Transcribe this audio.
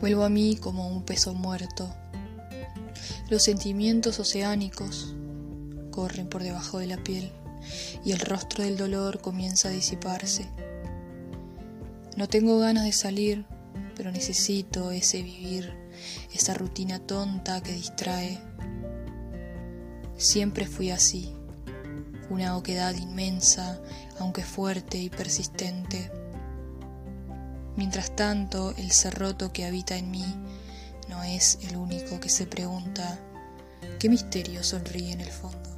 Vuelvo a mí como un peso muerto. Los sentimientos oceánicos corren por debajo de la piel y el rostro del dolor comienza a disiparse. No tengo ganas de salir, pero necesito ese vivir, esa rutina tonta que distrae. Siempre fui así, una oquedad inmensa, aunque fuerte y persistente. Mientras tanto, el ser roto que habita en mí no es el único que se pregunta qué misterio sonríe en el fondo.